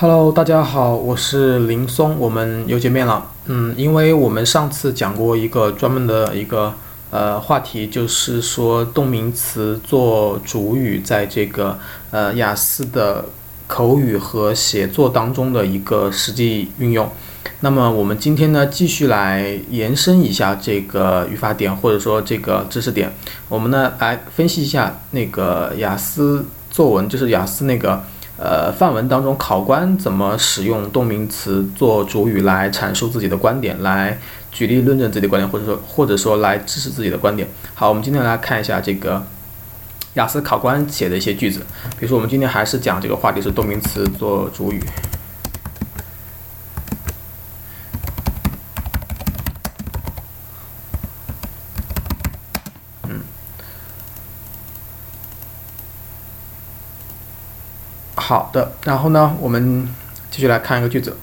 Hello，大家好，我是林松，我们又见面了。嗯，因为我们上次讲过一个专门的一个呃话题，就是说动名词做主语在这个呃雅思的口语和写作当中的一个实际运用。那么我们今天呢，继续来延伸一下这个语法点，或者说这个知识点。我们呢来分析一下那个雅思作文，就是雅思那个。呃，范文当中，考官怎么使用动名词做主语来阐述自己的观点，来举例论证自己的观点，或者说或者说来支持自己的观点。好，我们今天来看一下这个雅思考官写的一些句子。比如说，我们今天还是讲这个话题是动名词做主语。好的，然后呢，我们继续来看一个句子。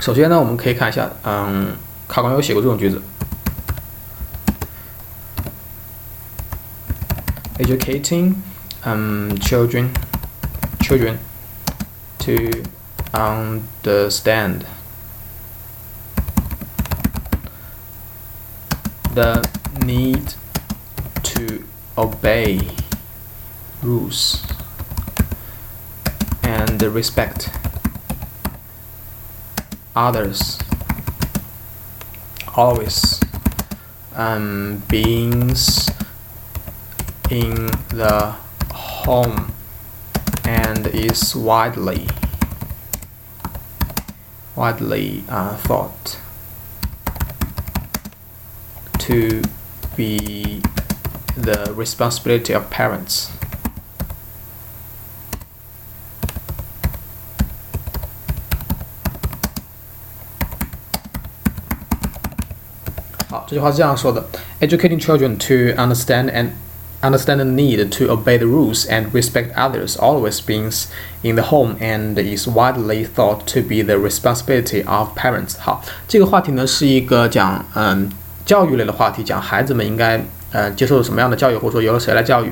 首先呢，我们可以看一下，嗯，考官有写过这种句子：educating um children children to understand the need to obey rules and respect others always um, beings in the home and is widely widely uh, thought to be the responsibility of parents 这句话是这样说的：Educating children to understand and understand the need to obey the rules and respect others always begins in the home and is widely thought to be the responsibility of parents。好，这个话题呢是一个讲嗯教育类的话题，讲孩子们应该呃接受什么样的教育，或者说由谁来教育。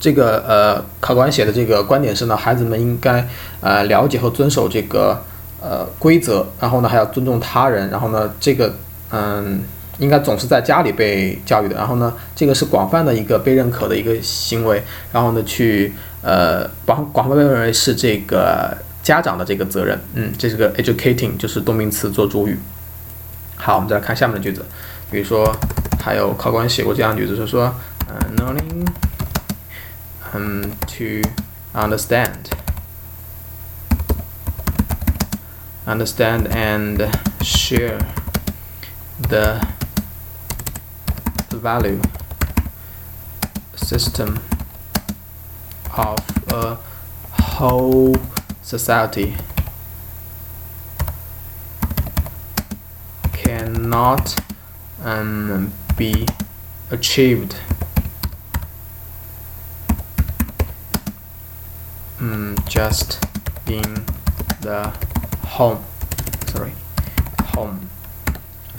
这个呃考官写的这个观点是呢，孩子们应该呃了解和遵守这个呃规则，然后呢还要尊重他人，然后呢这个嗯。应该总是在家里被教育的，然后呢，这个是广泛的一个被认可的一个行为，然后呢，去呃广广泛被认为是这个家长的这个责任，嗯，这是个 educating，就是动名词做主语。好，我们再来看下面的句子，比如说还有考官写过这样的句子，是说，嗯，learning，嗯，to understand，understand and share the value system of a whole society cannot um, be achieved. Um, just in the home. Sorry. Home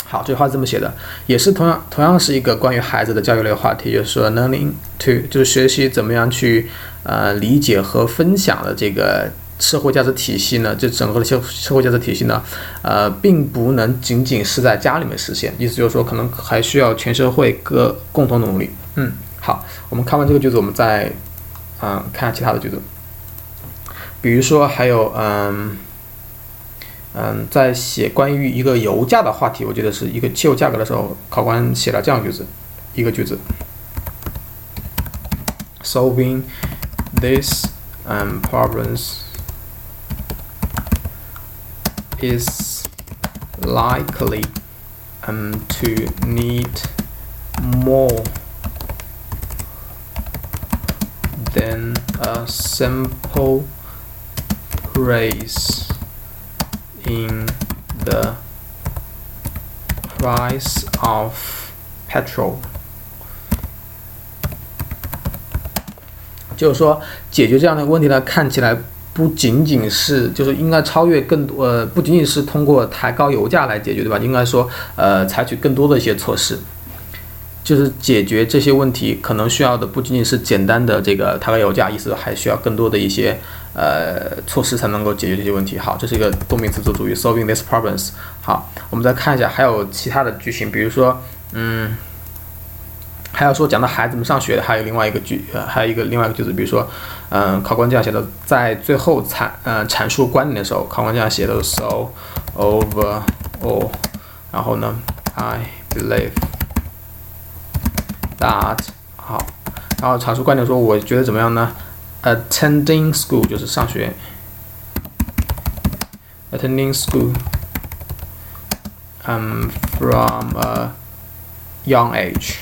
好，这句话是这么写的，也是同样同样是一个关于孩子的教育类话题，就是说 learning to 就是学习怎么样去呃理解和分享的这个社会价值体系呢？就整个的社社会价值体系呢，呃，并不能仅仅是在家里面实现，意思就是说可能还需要全社会各共同努力。嗯，好，我们看完这个句子，我们再嗯看下其他的句子，比如说还有嗯。嗯，在写关于一个油价的话题，我记得是一个汽油价格的时候，考官写了这样句子，一个句子：Solving these um problems is likely um to need more than a simple raise In the price of petrol，就是说，解决这样的问题呢，看起来不仅仅是，就是应该超越更多，呃，不仅仅是通过抬高油价来解决，对吧？应该说，呃，采取更多的一些措施。就是解决这些问题，可能需要的不仅仅是简单的这个抬高油价，意思还需要更多的一些呃措施才能够解决这些问题。好，这是一个动名词做主语，solving these problems。好，我们再看一下还有其他的句型，比如说，嗯，还要说讲到孩子们上学的，还有另外一个句，还有一个另外一个句子，比如说，嗯，考官这样写的，在最后阐呃阐述观点的时候，考官这样写的，so overall，然后呢，I believe。That 好，然后阐述观点说，我觉得怎么样呢？Attending school 就是上学，Attending school，嗯，from a young age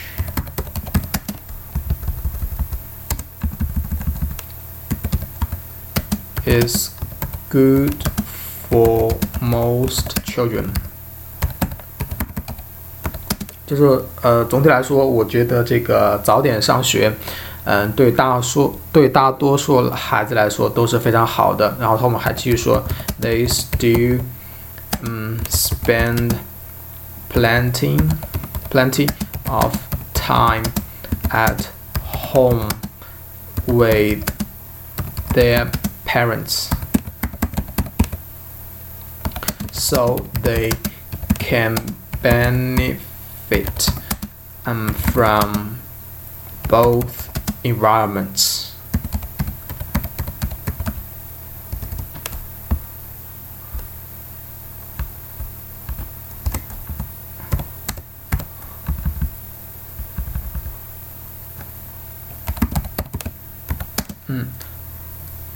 is good for most children. 就是呃，总体来说，我觉得这个早点上学，嗯，对大数对大多数孩子来说都是非常好的。然后后面还继续说，They still 嗯 spend plenty plenty of time at home with their parents, so they can benefit benefit um, from both environments. 嗯，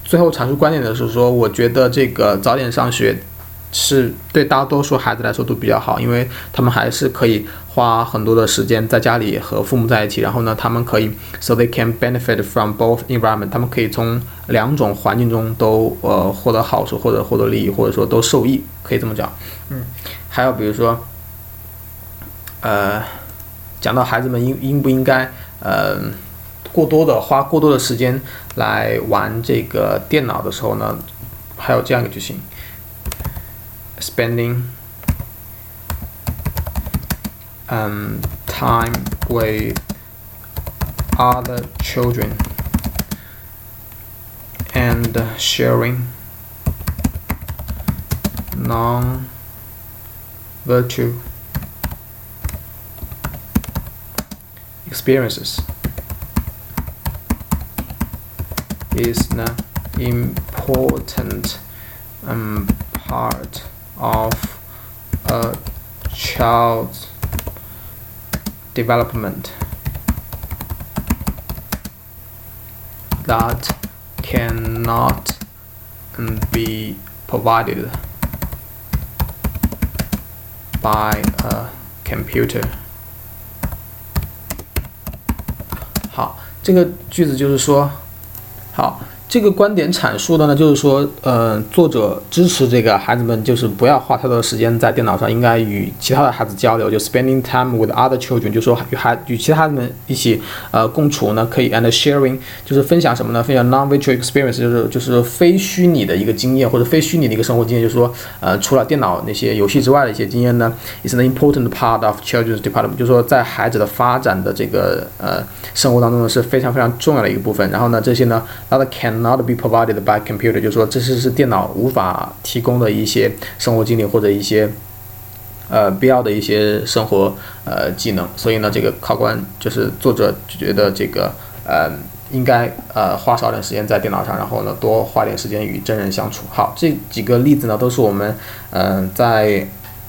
最后阐述观点的是说，我觉得这个早点上学 是对大多数孩子来说都比较好，因为他们还是可以花很多的时间在家里和父母在一起。然后呢，他们可以，so they can benefit from both environment，他们可以从两种环境中都呃获得好处或者获得利益，或者说都受益，可以这么讲。嗯，还有比如说，呃，讲到孩子们应应不应该呃过多的花过多的时间来玩这个电脑的时候呢，还有这样一个句型。Spending um, time with other children and sharing non virtual experiences is an important um, part of a child's development that cannot be provided by a computer. 好，这个句子就是说，好。 这个观点阐述的呢，就是说，呃，作者支持这个孩子们，就是不要花太多的时间在电脑上，应该与其他的孩子交流，就 spending time with other children，就说与孩与其他孩子们一起，呃，共处呢，可以 and sharing，就是分享什么呢？分享 non-virtual experience，就是就是非虚拟的一个经验或者非虚拟的一个生活经验，就是说，呃，除了电脑那些游戏之外的一些经验呢，is an important part of children's development，就是说在孩子的发展的这个呃生活当中呢是非常非常重要的一个部分。然后呢，这些呢，other can Not be provided by computer，就是说这是是电脑无法提供的一些生活经历或者一些呃必要的一些生活呃技能。所以呢，这个考官就是作者觉得这个呃应该呃花少点时间在电脑上，然后呢多花点时间与真人相处。好，这几个例子呢都是我们嗯在。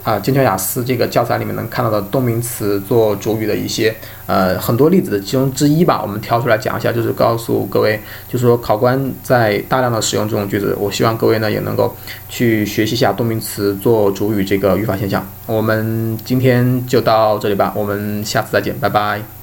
啊，剑桥雅思这个教材里面能看到的动名词做主语的一些呃很多例子的其中之一吧，我们挑出来讲一下，就是告诉各位，就是说考官在大量的使用这种句子，我希望各位呢也能够去学习一下动名词做主语这个语法现象。我们今天就到这里吧，我们下次再见，拜拜。